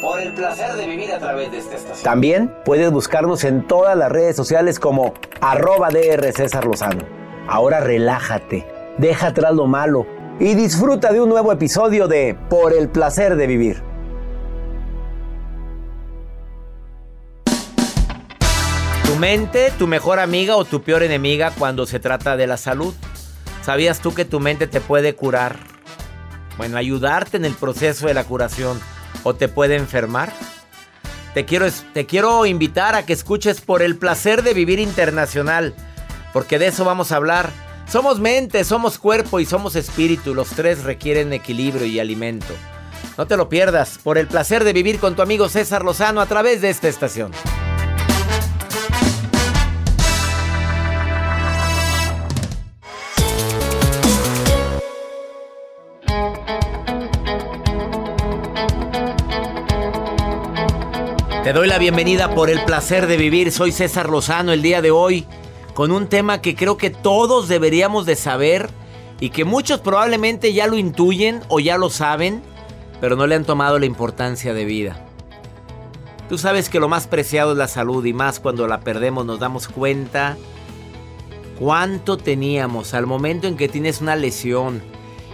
Por el placer de vivir a través de esta estación. También puedes buscarnos en todas las redes sociales como arroba DR César Lozano. Ahora relájate, deja atrás lo malo y disfruta de un nuevo episodio de Por el placer de vivir. Tu mente, tu mejor amiga o tu peor enemiga cuando se trata de la salud. ¿Sabías tú que tu mente te puede curar? Bueno, ayudarte en el proceso de la curación o te puede enfermar. Te quiero, te quiero invitar a que escuches por el placer de vivir internacional porque de eso vamos a hablar. Somos mente, somos cuerpo y somos espíritu. Los tres requieren equilibrio y alimento. No te lo pierdas por el placer de vivir con tu amigo César Lozano a través de esta estación. Te doy la bienvenida por el placer de vivir. Soy César Lozano el día de hoy con un tema que creo que todos deberíamos de saber y que muchos probablemente ya lo intuyen o ya lo saben, pero no le han tomado la importancia de vida. Tú sabes que lo más preciado es la salud y más cuando la perdemos nos damos cuenta cuánto teníamos al momento en que tienes una lesión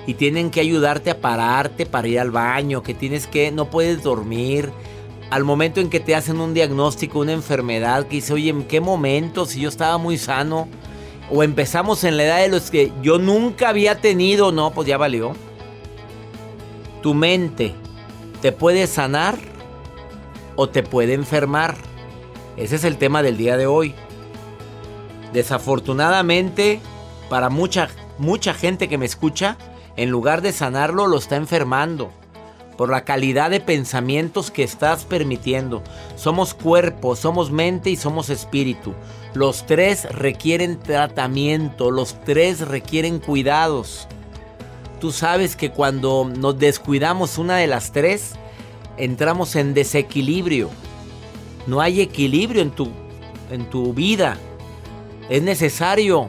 y tienen que ayudarte a pararte para ir al baño, que tienes que no puedes dormir, al momento en que te hacen un diagnóstico, una enfermedad, que dice, oye, ¿en qué momento? Si yo estaba muy sano. O empezamos en la edad de los que yo nunca había tenido, no, pues ya valió. Tu mente te puede sanar o te puede enfermar. Ese es el tema del día de hoy. Desafortunadamente, para mucha, mucha gente que me escucha, en lugar de sanarlo, lo está enfermando por la calidad de pensamientos que estás permitiendo. Somos cuerpo, somos mente y somos espíritu. Los tres requieren tratamiento, los tres requieren cuidados. Tú sabes que cuando nos descuidamos una de las tres, entramos en desequilibrio. No hay equilibrio en tu, en tu vida. Es necesario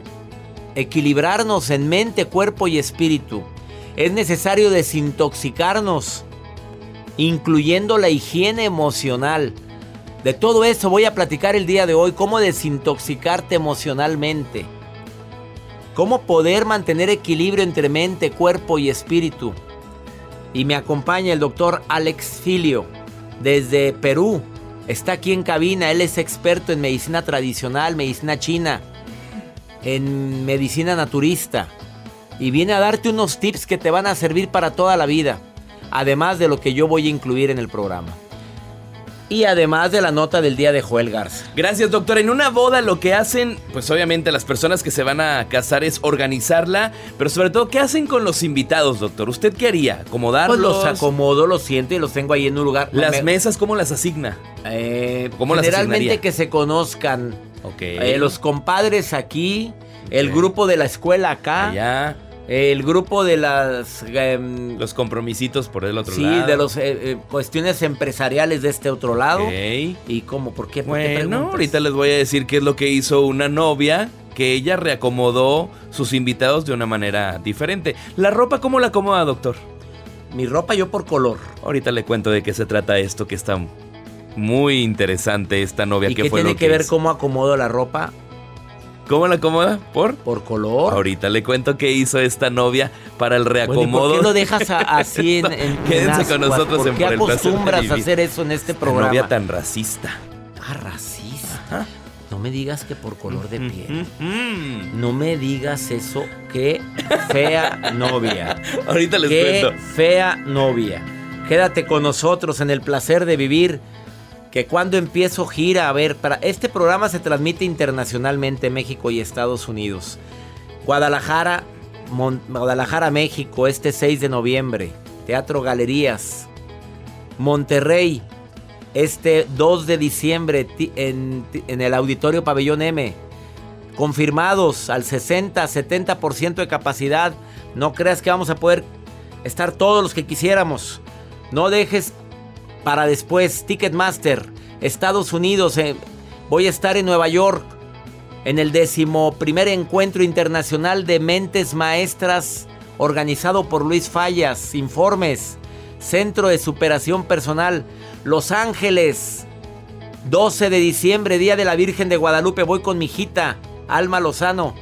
equilibrarnos en mente, cuerpo y espíritu. Es necesario desintoxicarnos incluyendo la higiene emocional. De todo eso voy a platicar el día de hoy, cómo desintoxicarte emocionalmente, cómo poder mantener equilibrio entre mente, cuerpo y espíritu. Y me acompaña el doctor Alex Filio desde Perú. Está aquí en cabina, él es experto en medicina tradicional, medicina china, en medicina naturista. Y viene a darte unos tips que te van a servir para toda la vida además de lo que yo voy a incluir en el programa. Y además de la nota del día de Joel Garza. Gracias, doctor. En una boda lo que hacen, pues obviamente las personas que se van a casar es organizarla, pero sobre todo, ¿qué hacen con los invitados, doctor? ¿Usted qué haría? ¿Acomodarlos? Pues los acomodo, los siento y los tengo ahí en un lugar. ¿Las mesas cómo las asigna? Eh, ¿Cómo generalmente que se conozcan. Ok. Eh, los compadres aquí, el grupo de la escuela acá. Allá. El grupo de las... Em, los compromisitos por el otro lado. Sí, de las eh, eh, cuestiones empresariales de este otro lado. ¿Y cómo? ¿Por qué? bueno, ahorita les voy a decir qué es lo que hizo una novia que ella reacomodó sus invitados de una manera diferente. ¿La ropa cómo la acomoda, doctor? Mi ropa yo por color. Ahorita le cuento de qué se trata esto, que está muy interesante esta novia. ¿Y que qué fue tiene lo que ver cómo acomodo la ropa? ¿Cómo la acomoda? ¿Por? Por color. Ahorita le cuento qué hizo esta novia para el Bueno, ¿y reacomodo. ¿Por qué lo dejas a- así en, en- Quédense en con nosotros ¿Por en qué Por el acostumbras a hacer eso en este Esta programa? novia tan racista. Ah, racista. No me digas que por color de piel. Mm. No me digas eso. Qué fea novia. Ahorita les Qué cuento. fea novia. Quédate con nosotros en el placer de vivir. Que cuando empiezo gira, a ver, para este programa se transmite internacionalmente en México y Estados Unidos. Guadalajara, Guadalajara, México, este 6 de noviembre. Teatro Galerías. Monterrey, este 2 de diciembre en, en el Auditorio Pabellón M. Confirmados al 60-70% de capacidad. No creas que vamos a poder estar todos los que quisiéramos. No dejes para después. Ticketmaster, Estados Unidos. eh, voy a estar en Nueva York en el décimo primer encuentro internacional de mentes maestras organizado por Luis Fallas. Informes. Centro de Superación Personal. Los Ángeles. 12 de diciembre, Día de la Virgen de Guadalupe. Voy con mi hijita, Alma Lozano,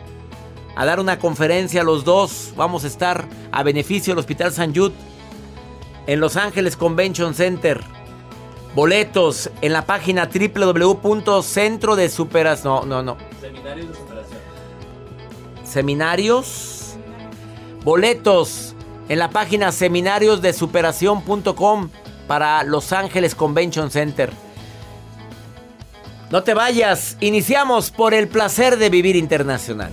a dar una conferencia los dos. Vamos a estar a beneficio del Hospital San Jude en Los Ángeles Convention Center. Boletos en la página www.centro de superas. No, no, no. Seminarios de superación. Seminarios. Boletos en la página seminariosdesuperación.com para Los Ángeles Convention Center. No te vayas, iniciamos por el placer de vivir internacional.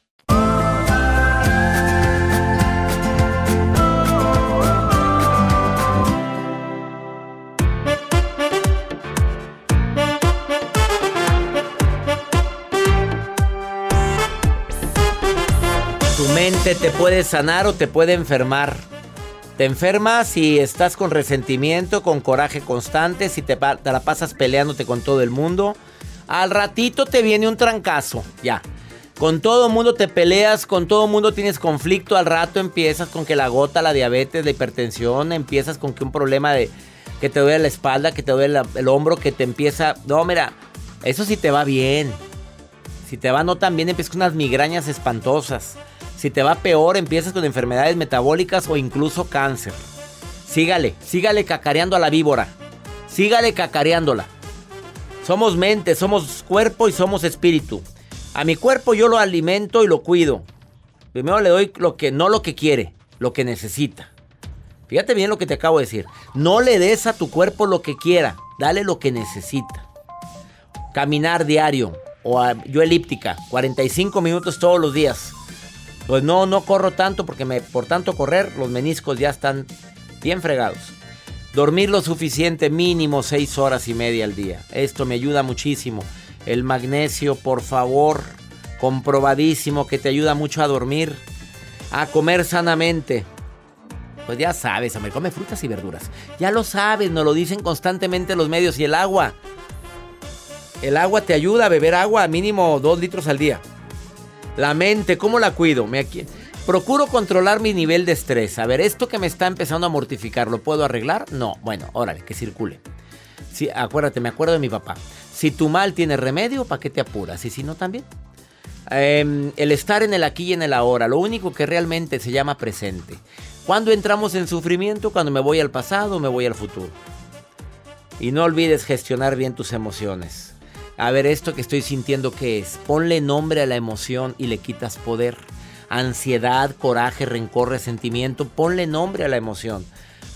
Te puede sanar o te puede enfermar. Te enfermas si estás con resentimiento, con coraje constante, si te, la pasas peleándote con todo el mundo. Al ratito te viene un trancazo, ya. Con todo mundo te peleas, con todo mundo tienes conflicto. Al rato empiezas con que la gota, la diabetes, la hipertensión, empiezas con que un problema de que te duele la espalda, que te duele el hombro, que te empieza. No, mira, eso sí te va bien. Si te va no tan bien, empiezas con unas migrañas espantosas. Si te va peor, empiezas con enfermedades metabólicas o incluso cáncer. Sígale, sígale cacareando a la víbora. Sígale cacareándola. Somos mente, somos cuerpo y somos espíritu. A mi cuerpo yo lo alimento y lo cuido. Primero le doy lo que no lo que quiere, lo que necesita. Fíjate bien lo que te acabo de decir. No le des a tu cuerpo lo que quiera, dale lo que necesita. Caminar diario o yo elíptica, 45 minutos todos los días. Pues no, no corro tanto porque me, por tanto correr los meniscos ya están bien fregados. Dormir lo suficiente, mínimo 6 horas y media al día. Esto me ayuda muchísimo. El magnesio, por favor, comprobadísimo que te ayuda mucho a dormir. A comer sanamente. Pues ya sabes, me come frutas y verduras. Ya lo sabes, nos lo dicen constantemente los medios. Y el agua. El agua te ayuda a beber agua, mínimo 2 litros al día. La mente, ¿cómo la cuido? Me, procuro controlar mi nivel de estrés. A ver, esto que me está empezando a mortificar, ¿lo puedo arreglar? No. Bueno, órale, que circule. Acuérdate, me acuerdo de mi papá. Si tu mal tiene remedio, ¿para qué te apuras? Y si no, también. Em, el estar en el aquí y en el ahora, lo único que realmente se llama presente. ¿Cuándo entramos en sufrimiento? Cuando me voy al pasado me voy al futuro. Y no olvides gestionar bien tus emociones. A ver, esto que estoy sintiendo, ¿qué es? Ponle nombre a la emoción y le quitas poder. Ansiedad, coraje, rencor, resentimiento, ponle nombre a la emoción.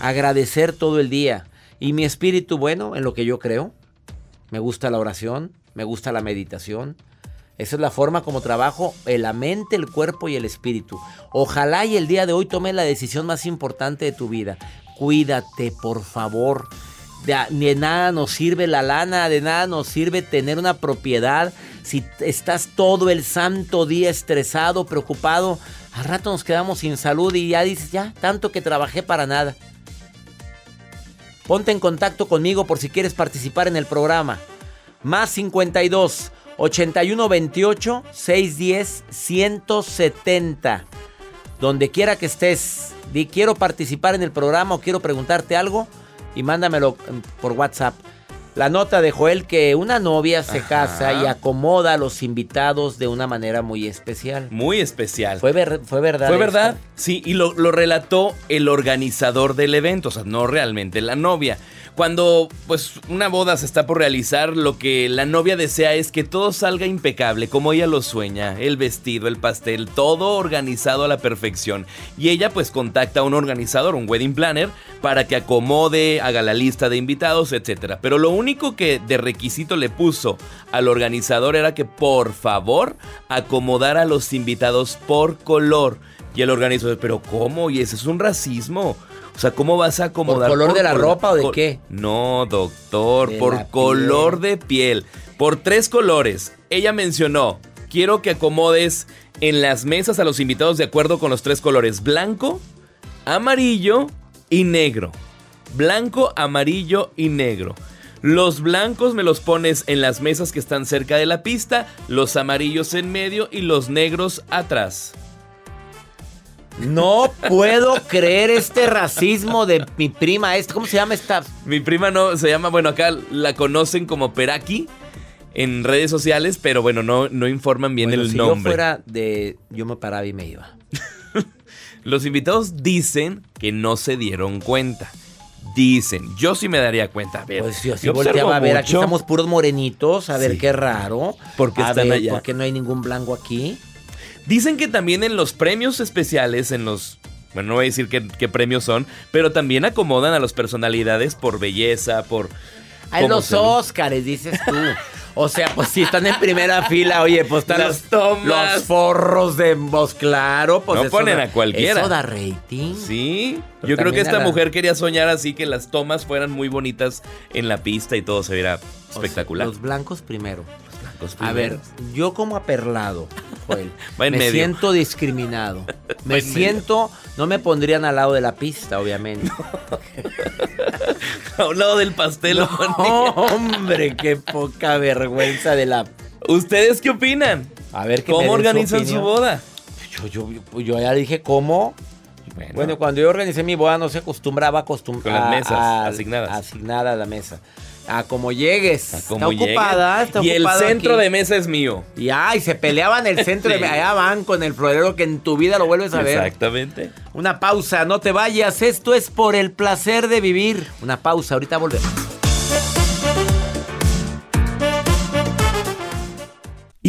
Agradecer todo el día. Y mi espíritu, bueno, en lo que yo creo. Me gusta la oración, me gusta la meditación, esa es la forma como trabajo la mente, el cuerpo y el espíritu. Ojalá y el día de hoy tome la decisión más importante de tu vida. Cuídate, por favor. De, nada nos sirve la lana, de nada nos sirve tener una propiedad. Si estás todo el santo día estresado, preocupado, al rato nos quedamos sin salud y ya dices, ya, tanto que trabajé para nada. Ponte en contacto conmigo por si quieres participar en el programa. Más 52 8128 610 170. Donde quiera que estés, di quiero participar en el programa o quiero preguntarte algo y mándamelo por WhatsApp. La nota de Joel que una novia se casa y acomoda a los invitados de una manera muy especial. Muy especial. ¿Fue, fue verdad? Fue verdad, sí, y lo, lo relató el organizador del evento, o sea, no realmente la novia. Cuando pues una boda se está por realizar, lo que la novia desea es que todo salga impecable, como ella lo sueña, el vestido, el pastel, todo organizado a la perfección. Y ella pues contacta a un organizador, un wedding planner, para que acomode, haga la lista de invitados, etc. Pero lo único que de requisito le puso al organizador era que por favor acomodara a los invitados por color. Y el organizador, pero ¿cómo? Y ese es un racismo. O sea, ¿cómo vas a acomodar? ¿Por color de la ropa o de qué? No, doctor, por color de piel. Por tres colores. Ella mencionó, quiero que acomodes en las mesas a los invitados de acuerdo con los tres colores. Blanco, amarillo y negro. Blanco, amarillo y negro. Los blancos me los pones en las mesas que están cerca de la pista, los amarillos en medio y los negros atrás. No puedo creer este racismo de mi prima. ¿Cómo se llama esta? Mi prima no se llama, bueno, acá la conocen como Peraki en redes sociales, pero bueno, no, no informan bien el si nombre. Yo fuera de. Yo me paraba y me iba. Los invitados dicen que no se dieron cuenta. Dicen, yo sí me daría cuenta. A ver, pues yo sí volteaba a ver, aquí estamos puros morenitos, a ver qué raro. Porque están allá. ¿Por qué no hay ningún blanco aquí? Dicen que también en los premios especiales, en los... Bueno, no voy a decir qué, premios son, pero también acomodan a las personalidades por belleza, por... A los Óscares, dices tú. O sea, pues si están en primera fila, oye, pues están los, los forros de voz, claro. Pues no ponen a cualquiera. Eso da rating. Sí. Yo creo que esta mujer quería soñar así que las tomas fueran muy bonitas en la pista y todo se viera espectacular. los blancos primero. A ver, yo como aperlado, me siento discriminado. Me siento, no me pondrían al lado de la pista, obviamente. a un lado del pastel. hombre, qué poca vergüenza de la... ¿Ustedes qué opinan? A ver, ¿cómo organizan su, boda? Yo, yo, yo ya dije cómo. Bueno. cuando yo organicé mi boda no se acostumbraba a acostumbrar. Con las mesas asignadas. Asignada a la mesa. A como llegues. está ocupada, está Y el centro de mesa es mío. Y ay, se peleaban el centro de mesa. Allá van con el florero que en tu vida lo vuelves a ver. Exactamente. Una pausa, no te vayas. Esto es por el placer de vivir. Una pausa, ahorita volvemos.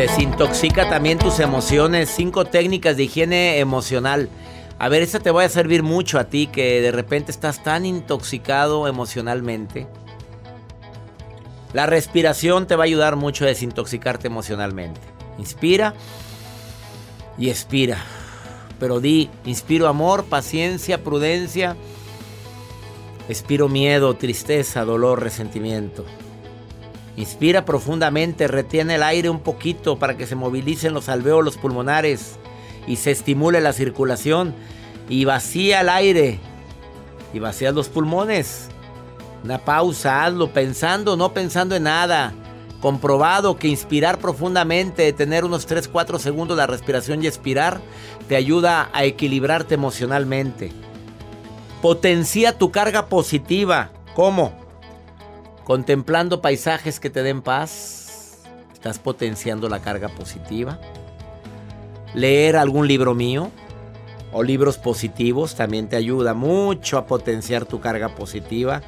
Desintoxica también tus emociones. Cinco técnicas de higiene emocional. A ver, esta te va a servir mucho a ti que de repente estás tan intoxicado emocionalmente. La respiración te va a ayudar mucho a desintoxicarte emocionalmente. Inspira y expira. Pero di, inspiro amor, paciencia, prudencia. Expiro miedo, tristeza, dolor, resentimiento. Inspira profundamente, retiene el aire un poquito para que se movilicen los alveolos pulmonares y se estimule la circulación. Y vacía el aire y vacía los pulmones. Una pausa, hazlo pensando, no pensando en nada. Comprobado que inspirar profundamente, tener unos 3-4 segundos la respiración y expirar, te ayuda a equilibrarte emocionalmente. Potencia tu carga positiva. ¿Cómo? Contemplando paisajes que te den paz, estás potenciando la carga positiva. Leer algún libro mío o libros positivos también te ayuda mucho a potenciar tu carga positiva.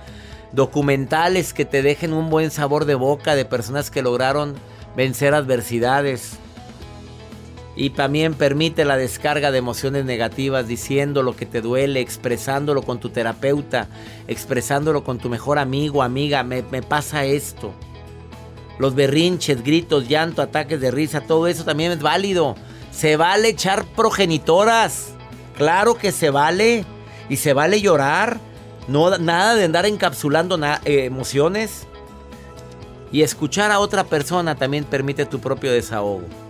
Documentales que te dejen un buen sabor de boca de personas que lograron vencer adversidades. Y también permite la descarga de emociones negativas diciendo lo que te duele, expresándolo con tu terapeuta, expresándolo con tu mejor amigo, amiga. Me, pasa esto. Los berrinches, gritos, llanto, ataques de risa, todo eso también es válido. Se vale echar progenitoras. Claro que se vale. Y se vale llorar. No, nada de andar encapsulando eh, emociones. Y escuchar a otra persona también permite tu propio desahogo.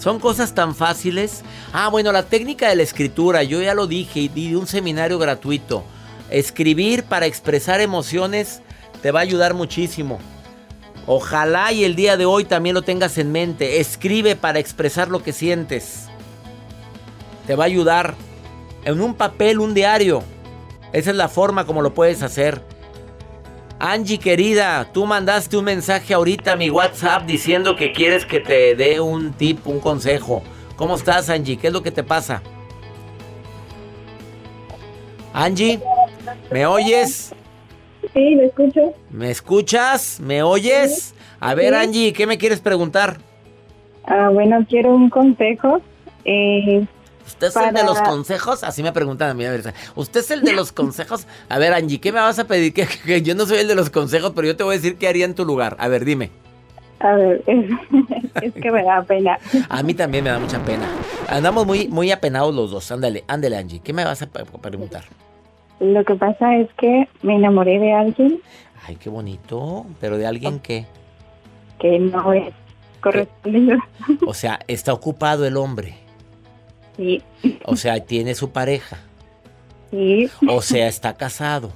Son cosas tan fáciles. Ah, bueno, la técnica de la escritura, yo ya lo dije y di un seminario gratuito. Escribir para expresar emociones te va a ayudar muchísimo. Ojalá y el día de hoy también lo tengas en mente. Escribe para expresar lo que sientes. Te va a ayudar en un papel, un diario. Esa es la forma como lo puedes hacer. Angie querida, tú mandaste un mensaje ahorita a mi WhatsApp diciendo que quieres que te dé un tip, un consejo. ¿Cómo estás, Angie? ¿Qué es lo que te pasa? Angie, ¿me oyes? Sí, me escucho. ¿Me escuchas? ¿Me oyes? A ver, Angie, ¿qué me quieres preguntar? Ah, bueno, quiero un consejo. Eh, ¿Usted es el de los consejos? Así me preguntan a mí. A ver, ¿usted es el de los consejos? A ver, Angie, ¿qué me vas a pedir? Que, que yo no soy el de los consejos, pero yo te voy a decir qué haría en tu lugar. A ver, dime. A ver, es, es que me da pena. A mí también me da mucha pena. Andamos muy, muy apenados los dos. Ándale, ándale, Angie. ¿Qué me vas a preguntar? Lo que pasa es que me enamoré de alguien Ay, qué bonito. ¿Pero de alguien qué? que no es correspondido. O sea, está ocupado el hombre. Sí, O sea, tiene su pareja. sí. O sea, está casado.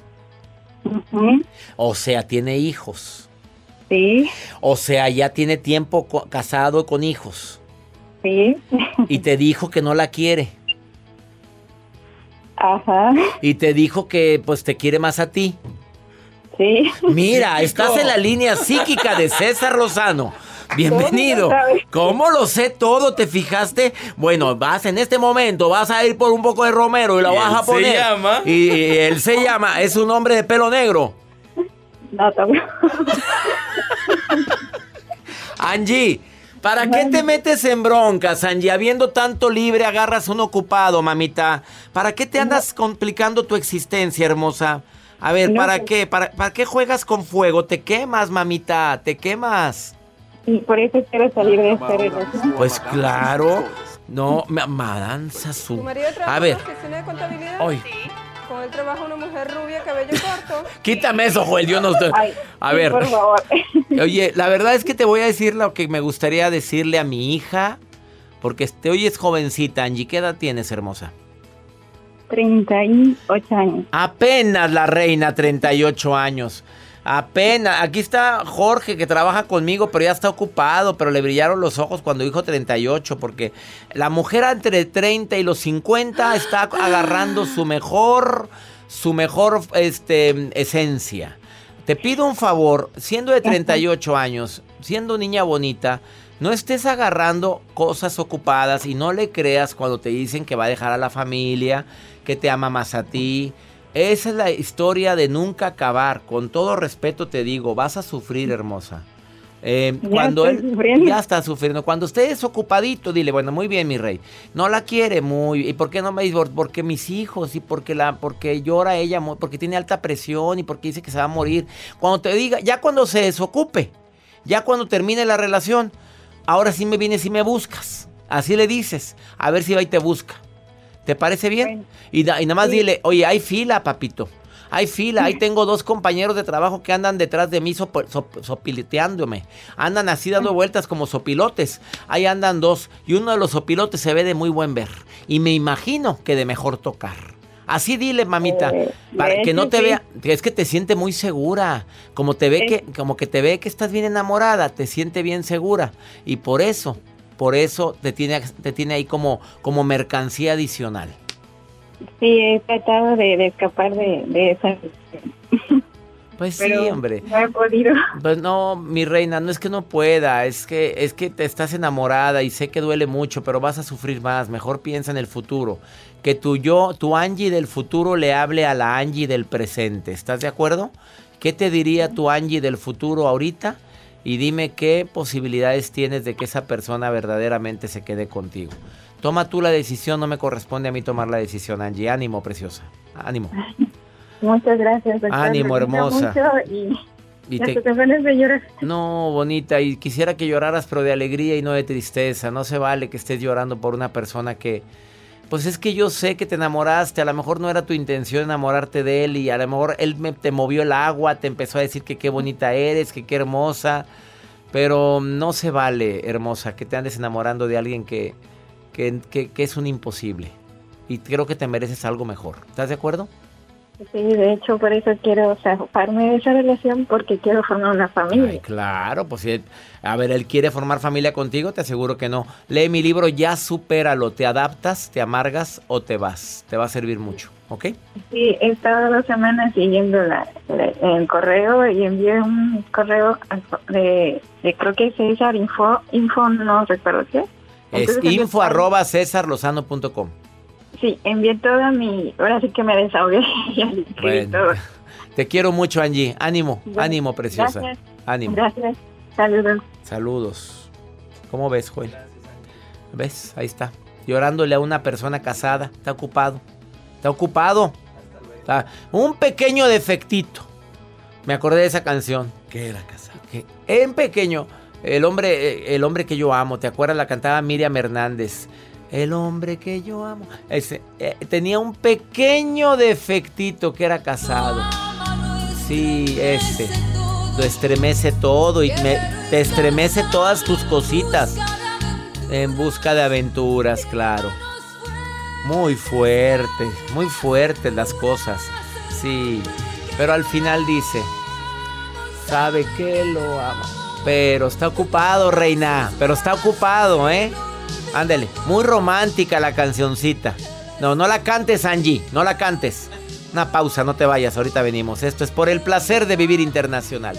ujú, O sea, tiene hijos. Sí, O sea, ya tiene tiempo co- casado con hijos. sí. Y te dijo que no la quiere. Ajá, Y te dijo que pues te quiere más a ti. sí. Mira, estás en la línea psíquica de César Lozano. Bienvenido. ¿Cómo lo sé todo? ¿Te fijaste? Bueno, vas en este momento, vas a ir por un poco de romero y lo ¿Y vas él a se poner. llama? Y, y él se llama, es un hombre de pelo negro. No, tampoco. Angie, ¿para qué te metes en broncas, Angie? Habiendo tanto libre, agarras un ocupado, mamita. ¿Para qué te andas complicando tu existencia, hermosa? A ver, ¿para qué? ¿Para, ¿Para qué juegas con fuego? Te quemas, mamita, te quemas. Y por eso quiero salir de esta relación. Pues claro. No, me madanza su. ¿Tu marido trabaja A ver, en la oficina de contabilidad? hoy. Con él trabaja una mujer rubia, cabello corto. Quítame eso, Joel, Dios nos. Ay, A sí, ver. Por favor. Oye, la verdad es que te voy a decir lo que me gustaría decirle a mi hija. Porque te oyes jovencita, Angie. ¿Qué edad tienes, hermosa? 38 años. Apenas la reina, 38 años. Apenas. Aquí está Jorge que trabaja conmigo, pero ya está ocupado, pero le brillaron los ojos cuando dijo 38, porque la mujer entre 30 y los 50 está agarrando su mejor, su mejor este, esencia. Te pido un favor, siendo de 38 años, siendo niña bonita, no estés agarrando cosas ocupadas y no le creas cuando te dicen que va a dejar a la familia, que te ama más a ti. Esa es la historia de nunca acabar. Con todo respeto te digo, vas a sufrir, hermosa. Eh, Ya cuando él sufriendo. ya está sufriendo, cuando usted es ocupadito, dile, bueno, muy bien, mi rey. No la quiere muy, ¿y por qué no me dice? Porque mis hijos y porque la porque llora ella, porque tiene alta presión y porque dice que se va a morir. Cuando te diga, ya cuando se desocupe, ya cuando termine la relación, ahora sí me vienes y me buscas. Así le dices, a ver si va y te busca. ¿Te parece bien? Bueno. Y, da- y nada más dile, oye, hay fila, papito. Hay fila, ahí tengo dos compañeros de trabajo que andan detrás de mí sopo- sop- sopileteándome. Andan así dando vueltas como sopilotes. Ahí andan dos. Y uno de los sopilotes se ve de muy buen ver. Y me imagino que de mejor tocar. Así dile, mamita, Eh, para que no te sí. vea, es que te siente muy segura, como te ve Eh. que, como que te ve que estás bien enamorada, te siente bien segura y por eso, por eso te tiene, te tiene ahí como, como mercancía adicional. Sí, he tratado de, de escapar de, de esa. Pues Pero sí, hombre. no he podido. Pues no, mi reina, no es que no pueda, es que es que te estás enamorada y sé que duele mucho, pero vas a sufrir más. Mejor piensa en el futuro. Que tu yo, tu Angie del futuro le hable a la Angie del presente. ¿Estás de acuerdo? ¿Qué te diría tu Angie del futuro ahorita? Y dime qué posibilidades tienes de que esa persona verdaderamente se quede contigo. Toma tú la decisión, no me corresponde a mí tomar la decisión, Angie. Ánimo, preciosa. Ánimo. Muchas gracias. doctor. Ánimo, hermosa. Y, te- de llorar. No, bonita, y quisiera que lloraras, pero de alegría y no de tristeza. No se vale que estés llorando por una persona que... Pues es que yo sé que te enamoraste, a lo mejor no era tu intención enamorarte de él y a lo mejor él me- te movió el agua, te empezó a decir que qué bonita eres, que qué hermosa, pero no se vale, hermosa, que te andes enamorando de alguien que, que, que- que es un imposible. Y creo que te mereces algo mejor. ¿Estás de acuerdo? Sí, de hecho, por eso quiero zafarme de esa relación porque quiero formar una Ay, familia. claro, pues si él- a ver, él quiere formar familia contigo, te aseguro que no. Lee mi libro, ya supéralo, te adaptas, te amargas o te vas. Te va a servir mucho, ¿ok? Sí, he estado dos semanas siguiendo la, la- el correo y envié un correo de, de creo que César Info, Info no recuerdo qué. Es info arroba cesarlozano.com. Sí, envié toda mi, ahora sí que me desahogué y escribí Bueno, todo. te quiero mucho, Angie. Ánimo, Bueno, ánimo, preciosa. gracias. Ánimo. Gracias, saludos. Saludos. ¿Cómo ves, Joel? ¿Ves? Ahí está. llorándole a una persona casada. Está ocupado. Está ocupado. Está- un pequeño defectito. Me acordé de esa canción. ¿Qué era casado? Que en pequeño, el hombre, eh, el hombre que yo amo, ¿te acuerdas? La cantaba Miriam Hernández. El hombre que yo amo. Ese, eh, tenía un pequeño defectito que era casado. Sí, ese. Lo estremece todo y me- te estremece todas tus cositas. En busca de aventuras, claro. Muy fuertes, muy fuertes las cosas. Sí. Pero al final dice, sabe que lo amo. Pero está ocupado, reina. Pero está ocupado, ¿eh? Ándele. Muy romántica la cancioncita. No, no la cantes, Angie. No la cantes. Una pausa, no te vayas. Ahorita venimos. Esto es por el placer de vivir internacional.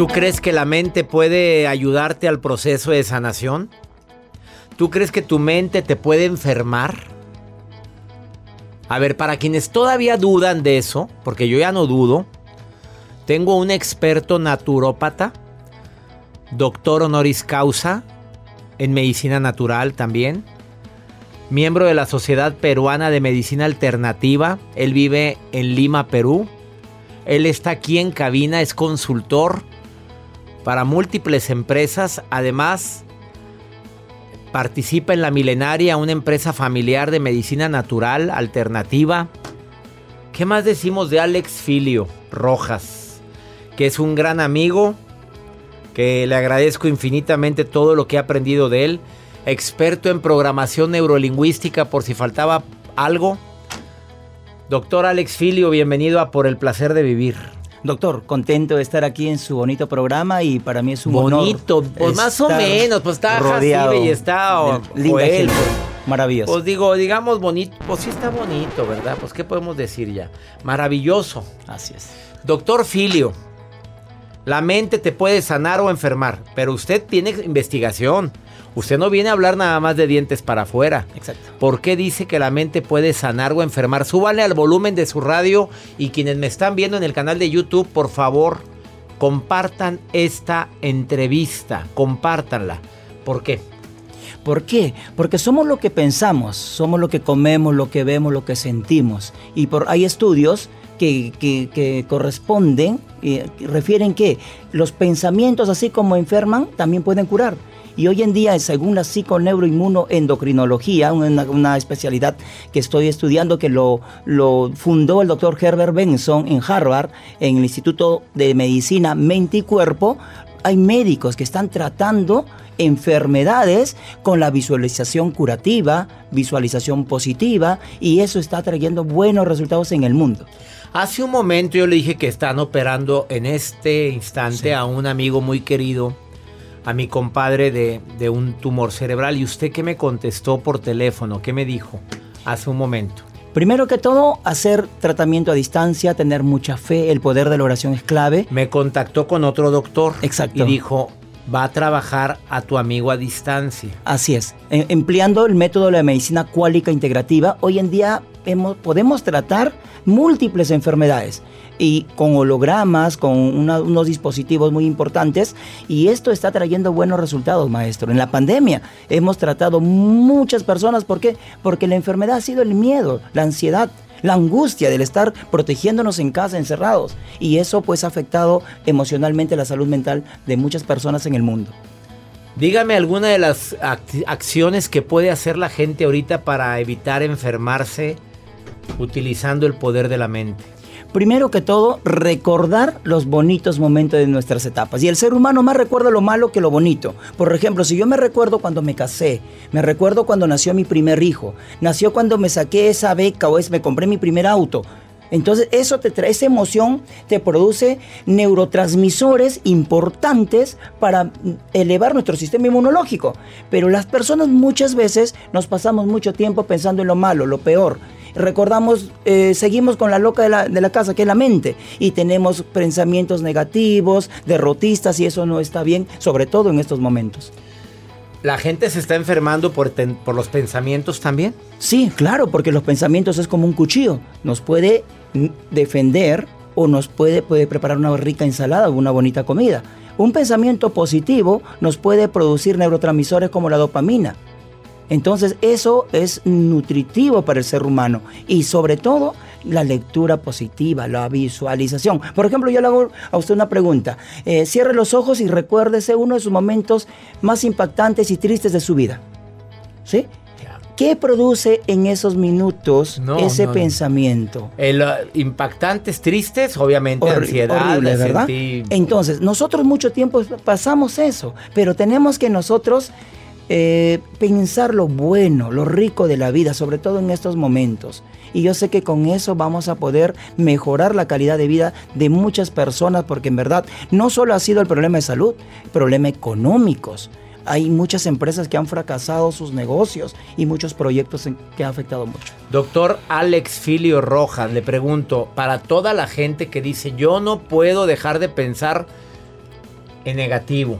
¿Tú crees que la mente puede ayudarte al proceso de sanación? ¿Tú crees que tu mente te puede enfermar? A ver, para quienes todavía dudan de eso, porque yo ya no dudo, tengo un experto naturópata, doctor honoris causa en medicina natural también, miembro de la Sociedad Peruana de Medicina Alternativa, él vive en Lima, Perú. Él está aquí en cabina, es consultor para múltiples empresas. Además, participa en la Milenaria, una empresa familiar de medicina natural alternativa. ¿Qué más decimos de Alex Filio Rojas? Que es un gran amigo, que le agradezco infinitamente todo lo que he aprendido de él. Experto en programación neurolingüística, por si faltaba algo. Doctor Alex Filio, bienvenido a Por el Placer de Vivir. Doctor, contento de estar aquí en su bonito programa y para mí es un Bonito, honor pues más o menos, pues está rodeado y está o- linda pues. Maravilloso. Pues digo, digamos bonito, pues sí está bonito, ¿verdad? Pues qué podemos decir ya. Maravilloso. Así es. Doctor Filio, la mente te puede sanar o enfermar, pero usted tiene investigación. Usted no viene a hablar nada más de dientes para afuera. Exacto. ¿Por qué dice que la mente puede sanar o enfermar? Súbale al volumen de su radio y quienes me están viendo en el canal de YouTube, por favor, compartan esta entrevista, compártanla. ¿Por qué? ¿Por qué? Porque somos lo que pensamos, somos lo que comemos, lo que vemos, lo que sentimos. Y por, hay estudios que, que- que corresponden, y refieren que los pensamientos, así como enferman, también pueden curar. Y hoy en día, según la psiconeuroinmunoendocrinología, una, una especialidad que estoy estudiando, que lo, lo fundó el doctor Herbert Benson en Harvard, en el Instituto de Medicina Mente y Cuerpo, hay médicos que están tratando enfermedades con la visualización curativa, visualización positiva y eso está trayendo buenos resultados en el mundo. Hace un momento yo le dije que están operando en este instante a un amigo muy querido, a mi compadre de, de un tumor cerebral. ¿Y usted qué me contestó por teléfono? ¿Qué me dijo hace un momento? Primero que todo, hacer tratamiento a distancia, tener mucha fe, el poder de la oración es clave. Me contactó con otro doctor. Exacto. Y dijo, va a trabajar a tu amigo a distancia. Así es. E- empleando el método de la medicina cuálica integrativa, hoy en día hemos- podemos tratar múltiples enfermedades y con hologramas, con unos dispositivos muy importantes y esto está trayendo buenos resultados, maestro. En la pandemia hemos tratado muchas personas, ¿por qué? Porque la enfermedad ha sido el miedo, la ansiedad, la angustia del estar protegiéndonos en casa, encerrados. Y eso pues ha afectado emocionalmente la salud mental de muchas personas en el mundo. Dígame alguna de las ac- acciones que puede hacer la gente ahorita para evitar enfermarse utilizando el poder de la mente. Primero que todo, recordar los bonitos momentos de nuestras etapas. Y el ser humano más recuerda lo malo que lo bonito. Por ejemplo, si yo me recuerdo cuando me casé, me recuerdo cuando nació mi primer hijo, nació cuando me saqué esa beca o es, me compré mi primer auto. Entonces eso te trae, esa emoción te produce neurotransmisores importantes para elevar nuestro sistema inmunológico. Pero las personas muchas veces nos pasamos mucho tiempo pensando en lo malo, lo peor. Recordamos, eh, seguimos con la loca de la, de la casa, que es la mente, y tenemos pensamientos negativos, derrotistas, y eso no está bien, sobre todo en estos momentos. ¿La gente se está enfermando por, ten- por los pensamientos también? Sí, claro, porque los pensamientos es como un cuchillo. Nos puede defender o nos puede, puede preparar una rica ensalada o una bonita comida. Un pensamiento positivo nos puede producir neurotransmisores como la dopamina. Entonces eso es nutritivo para el ser humano y sobre todo la lectura positiva, la visualización. Por ejemplo, yo le hago a usted una pregunta. Eh, cierre los ojos y recuérdese uno de sus momentos más impactantes y tristes de su vida. ¿Sí? ¿Qué produce en esos minutos No, ese no, pensamiento? El, uh, impactantes, tristes, obviamente Horri- ansiedad, horrible, ¿verdad? Entonces, nosotros mucho tiempo pasamos eso, pero tenemos que nosotros eh, pensar lo bueno, lo rico de la vida, sobre todo en estos momentos. Y yo sé que con eso vamos a poder mejorar la calidad de vida de muchas personas, porque en verdad no solo ha sido el problema de salud, problema económicos. Hay muchas empresas que han fracasado sus negocios y muchos proyectos que ha afectado mucho. Doctor Alex Filio Rojas, le pregunto, para toda la gente que dice, yo no puedo dejar de pensar en negativo,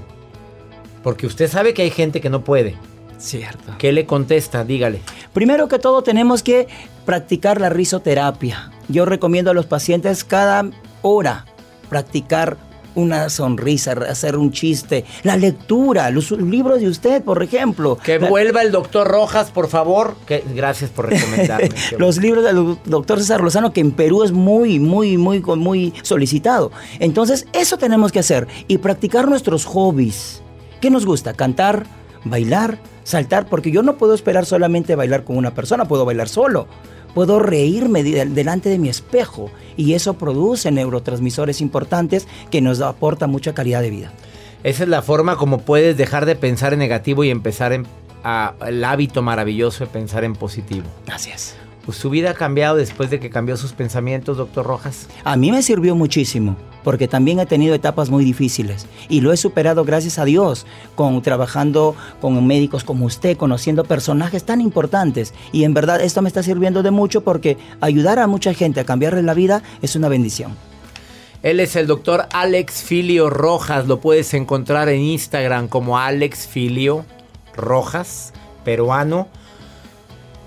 porque usted sabe que hay gente que no puede. Cierto. ¿Qué le contesta? Dígale. Primero que todo tenemos que practicar la risoterapia. Yo recomiendo a los pacientes cada hora practicar una sonrisa, hacer un chiste, la lectura, los libros de usted, por ejemplo. Que vuelva el doctor Rojas, por favor. Que, gracias por recomendarme. Los libros del doctor César Lozano, que en Perú es muy, muy, muy, muy solicitado. Entonces, eso tenemos que hacer y practicar nuestros hobbies. ¿Qué nos gusta? Cantar, bailar, saltar, porque yo no puedo esperar solamente bailar con una persona, puedo bailar solo. Puedo reírme de- delante de mi espejo y eso produce neurotransmisores importantes que nos aportan mucha calidad de vida. Esa es la forma como puedes dejar de pensar en negativo y empezar en, a- el hábito maravilloso de pensar en positivo. Gracias. Pues su vida ha cambiado después de que cambió sus pensamientos, doctor Rojas. A mí me sirvió muchísimo, porque también he tenido etapas muy difíciles y lo he superado gracias a Dios, con trabajando con médicos como usted, conociendo personajes tan importantes y en verdad esto me está sirviendo de mucho porque ayudar a mucha gente a cambiarle la vida es una bendición. Él es el doctor Alex Filio Rojas. Lo puedes encontrar en Instagram como Alex Filio Rojas, peruano,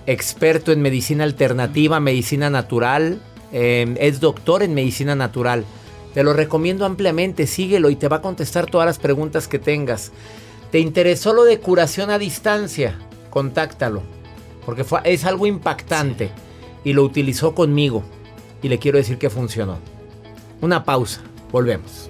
experto en medicina alternativa, medicina natural. eh, es doctor en medicina natural. Te lo recomiendo ampliamente. Síguelo y te va a contestar todas las preguntas que tengas. ¿Te interesó lo de curación a distancia? Contáctalo. Porque fue, es algo impactante. Y lo utilizó conmigo. Y le quiero decir que funcionó. Una pausa. Volvemos.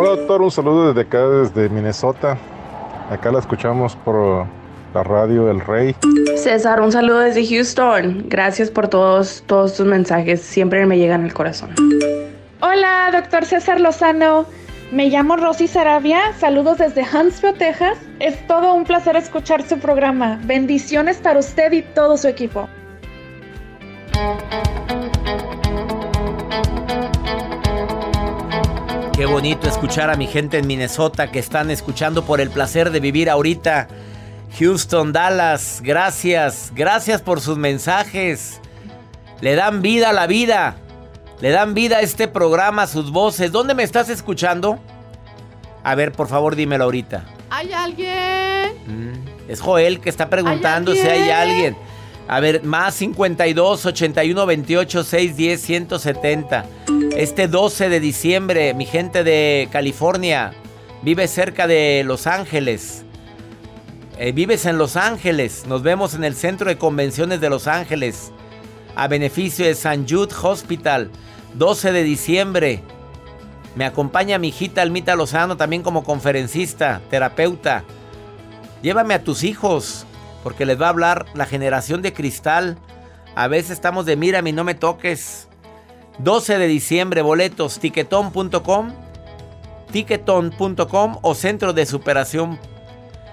Hola doctor, un saludo desde acá, desde Minnesota. Acá la escuchamos por la radio El Rey. César, un saludo desde Houston. Gracias por todos, todos tus mensajes. Siempre me llegan al corazón. Hola, doctor César Lozano. Me llamo Rosy Sarabia. Saludos desde Huntsville, Texas. Es todo un placer escuchar su programa. Bendiciones para usted y todo su equipo. Qué bonito escuchar a mi gente en Minnesota que están escuchando por el placer de vivir ahorita. Houston, Dallas, gracias, gracias por sus mensajes. Le dan vida a la vida. Le dan vida a este programa, sus voces. ¿Dónde me estás escuchando? A ver, por favor, dímelo ahorita. ¿Hay alguien? Mm, es Joel que está preguntando si hay alguien. A ver, más 52 81 28 610 170. Este 12 de diciembre, mi gente de California vive cerca de Los Ángeles. Eh, vives en Los Ángeles. Nos vemos en el Centro de Convenciones de Los Ángeles. A beneficio de San Jude Hospital. 12 de diciembre. Me acompaña mi hijita Almita Lozano también como conferencista, terapeuta. Llévame a tus hijos, porque les va a hablar la generación de cristal. A veces estamos de mírame y no me toques. 12 de diciembre, boletos, tiquetón.com, tiquetón.com o centro de superación,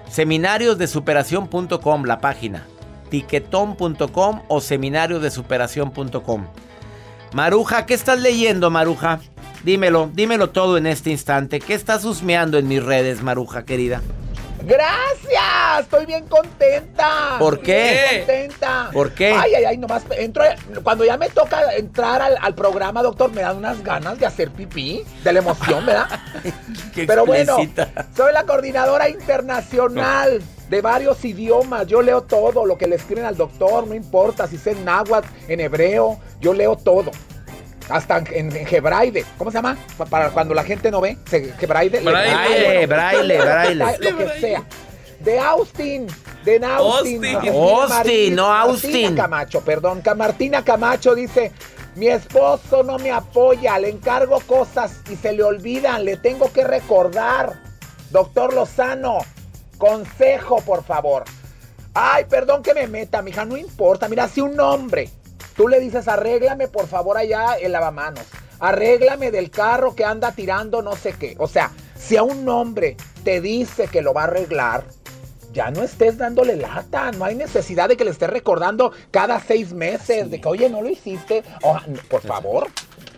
seminarios de superación.com, la página, tiquetón.com o seminarios de superación.com. Maruja, ¿qué estás leyendo, Maruja? Dímelo, dímelo todo en este instante. ¿Qué estás husmeando en mis redes, Maruja querida? ¡Gracias! Estoy bien contenta. ¿Por qué? Bien contenta. ¿Por qué? Ay, ay, ay, nomás entro. Cuando ya me toca entrar al, al programa, doctor, me dan unas ganas de hacer pipí, de la emoción, ¿verdad? Qué Pero bueno, soy la coordinadora internacional de varios idiomas. Yo leo todo lo que le escriben al doctor, no importa si es en náhuatl, en hebreo, yo leo todo. Hasta en, en hebraide. ¿Cómo se llama? Pa- Para cuando la gente no ve. se- Hebraide. le- Braille, Ah, bueno, braille, braille. Lo que sea. De Austin. De Austin. Austin. Austin, no Austin. Martina Camacho, perdón. Ca- Martina Camacho dice. Mi esposo no me apoya, le encargo cosas y se le olvidan, le tengo que recordar. Doctor Lozano, consejo, por favor. Ay, perdón que me meta, mija, no importa. Mira, si un hombre, tú le dices, arréglame por favor allá el lavamanos, arréglame del carro que anda tirando no sé qué. O sea, si a un hombre te dice que lo va a arreglar, ya no estés dándole lata, no hay necesidad de que le estés recordando cada seis meses, de que, oye, no lo hiciste, Oh, por favor.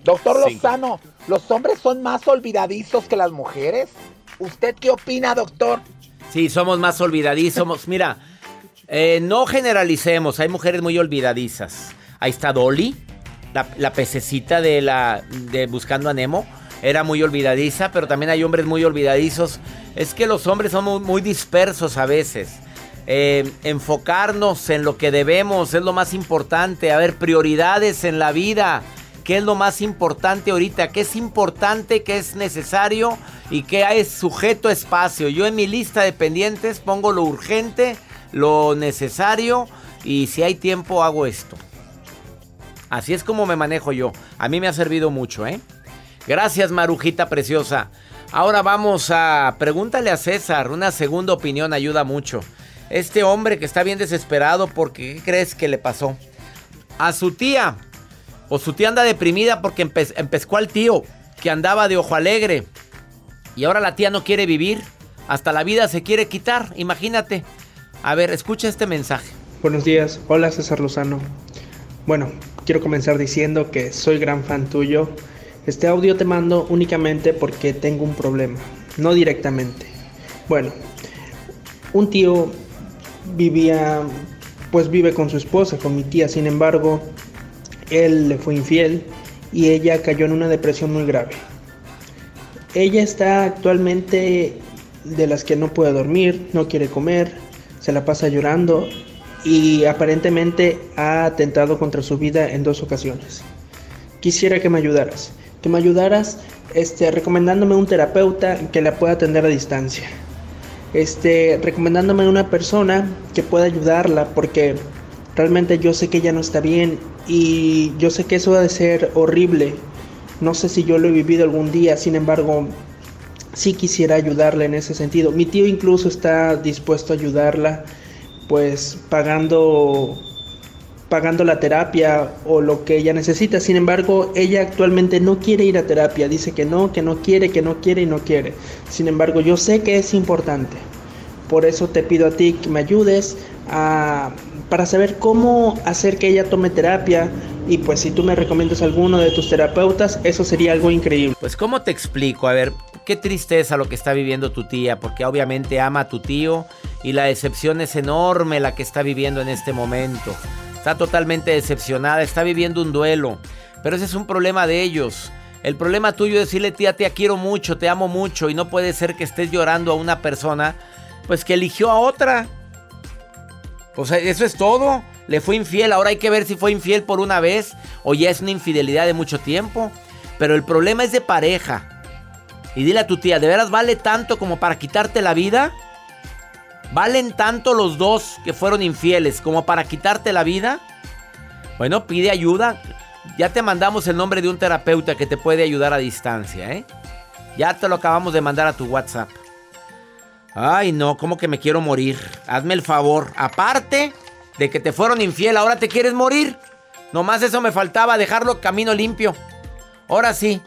Doctor Sí. Lozano, ¿los hombres son más olvidadizos que las mujeres? ¿Usted qué opina, doctor? Sí, somos más olvidadizos. Mira, eh, no generalicemos. Hay mujeres muy olvidadizas. Ahí está Dolly, la, pececita de la de Buscando a Nemo. Era muy olvidadiza, pero también hay hombres muy olvidadizos. Es que los hombres somos muy dispersos a veces. Eh, enfocarnos en lo que debemos es lo más importante. A ver, prioridades en la vida. ¿Qué es lo más importante ahorita? ¿Qué es importante? ¿Qué es necesario? ¿Y qué es sujeto a espacio? Yo en mi lista de pendientes pongo lo urgente, lo necesario y si hay tiempo hago esto. Así es como me manejo yo. A mí me ha servido mucho, ¿eh? Gracias, Marujita preciosa. Ahora vamos a pregúntale a César. Una segunda opinión ayuda mucho. Este hombre que está bien desesperado porque ¿qué crees que le pasó? A su tía. O su tía anda deprimida porque empe- empezó al tío que andaba de ojo alegre. Y ahora la tía no quiere vivir. Hasta la vida se quiere quitar. Imagínate. A ver, escucha este mensaje. Buenos días, hola César Lozano. Bueno, quiero comenzar diciendo que soy gran fan tuyo. Este audio te mando únicamente porque tengo un problema, no directamente. Bueno, un tío vivía, pues vive con su esposa, con mi tía, sin embargo, él le fue infiel y ella cayó en una depresión muy grave. Ella está actualmente de las que no puede dormir, no quiere comer, se la pasa llorando y aparentemente ha atentado contra su vida en dos ocasiones. Quisiera que me ayudaras, que me ayudaras este, recomendándome un terapeuta que la pueda atender a distancia. Este, recomendándome una persona que pueda ayudarla porque realmente yo sé que ella no está bien y yo sé que eso ha de ser horrible. No sé si yo lo he vivido algún día, sin embargo, sí quisiera ayudarla en ese sentido. Mi tío incluso está dispuesto a ayudarla, pues pagando pagando la terapia o lo que ella necesita. Sin embargo, ella actualmente no quiere ir a terapia. Dice que no, que no quiere, que no quiere y no quiere. Sin embargo, yo sé que es importante. Por eso te pido a ti que me ayudes a, para saber cómo hacer que ella tome terapia. Y pues si tú me recomiendas alguno de tus terapeutas, eso sería algo increíble. Pues ¿cómo te explico? A ver, qué tristeza lo que está viviendo tu tía, porque obviamente ama a tu tío y la decepción es enorme la que está viviendo en este momento. Está totalmente decepcionada, está viviendo un duelo, pero ese es un problema de ellos. El problema tuyo es decirle, tía, te quiero mucho, te amo mucho y no puede ser que estés llorando a una persona, pues que eligió a otra. Pues eso es todo. Le fue infiel, ahora hay que ver si fue infiel por una vez o ya es una infidelidad de mucho tiempo. Pero el problema es de pareja. Y dile a tu tía, ¿de veras vale tanto como para quitarte la vida? ¿Valen tanto los dos que fueron infieles como para quitarte la vida? Bueno, pide ayuda. Ya te mandamos el nombre de un terapeuta que te puede ayudar a distancia, ¿eh? Ya te lo acabamos de mandar a tu WhatsApp. Ay, no, como que me quiero morir. Hazme el favor. Aparte de que te fueron infiel, ahora te quieres morir. Nomás eso me faltaba, dejarlo camino limpio. Ahora sí.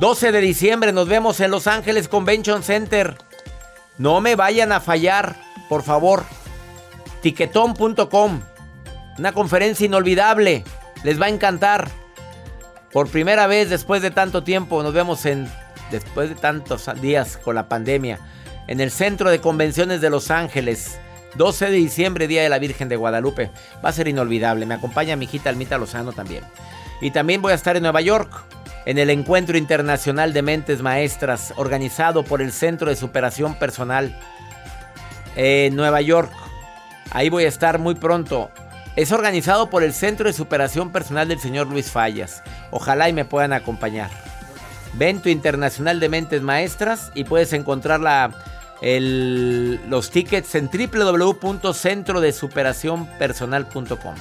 12 de diciembre nos vemos en Los Ángeles Convention Center. No me vayan a fallar, por favor. Tiquetón.com. Una conferencia inolvidable. Les va a encantar. Por primera vez después de tanto tiempo, nos vemos en después de tantos días con la pandemia en el Centro de Convenciones de Los Ángeles. 12 de diciembre, Día de la Virgen de Guadalupe. Va a ser inolvidable. Me acompaña mi hijita Almita Lozano también. Y también voy a estar en Nueva York, en el Encuentro Internacional de Mentes Maestras, organizado por el Centro de Superación Personal en Nueva York. Ahí voy a estar muy pronto. Es organizado por el Centro de Superación Personal del señor Luis Fallas. Ojalá y me puedan acompañar. Evento Internacional de Mentes Maestras y puedes encontrar la, los tickets en www.centrodesuperacionpersonal.com.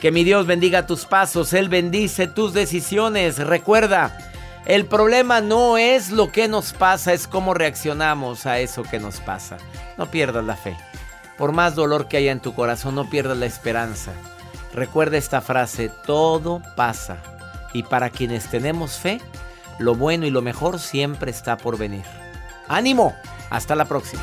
Que mi Dios bendiga tus pasos, Él bendice tus decisiones. Recuerda, el problema no es lo que nos pasa, es cómo reaccionamos a eso que nos pasa. No pierdas la fe. Por más dolor que haya en tu corazón, no pierdas la esperanza. Recuerda esta frase, todo pasa. Y para quienes tenemos fe, lo bueno y lo mejor siempre está por venir. ¡Ánimo! Hasta la próxima.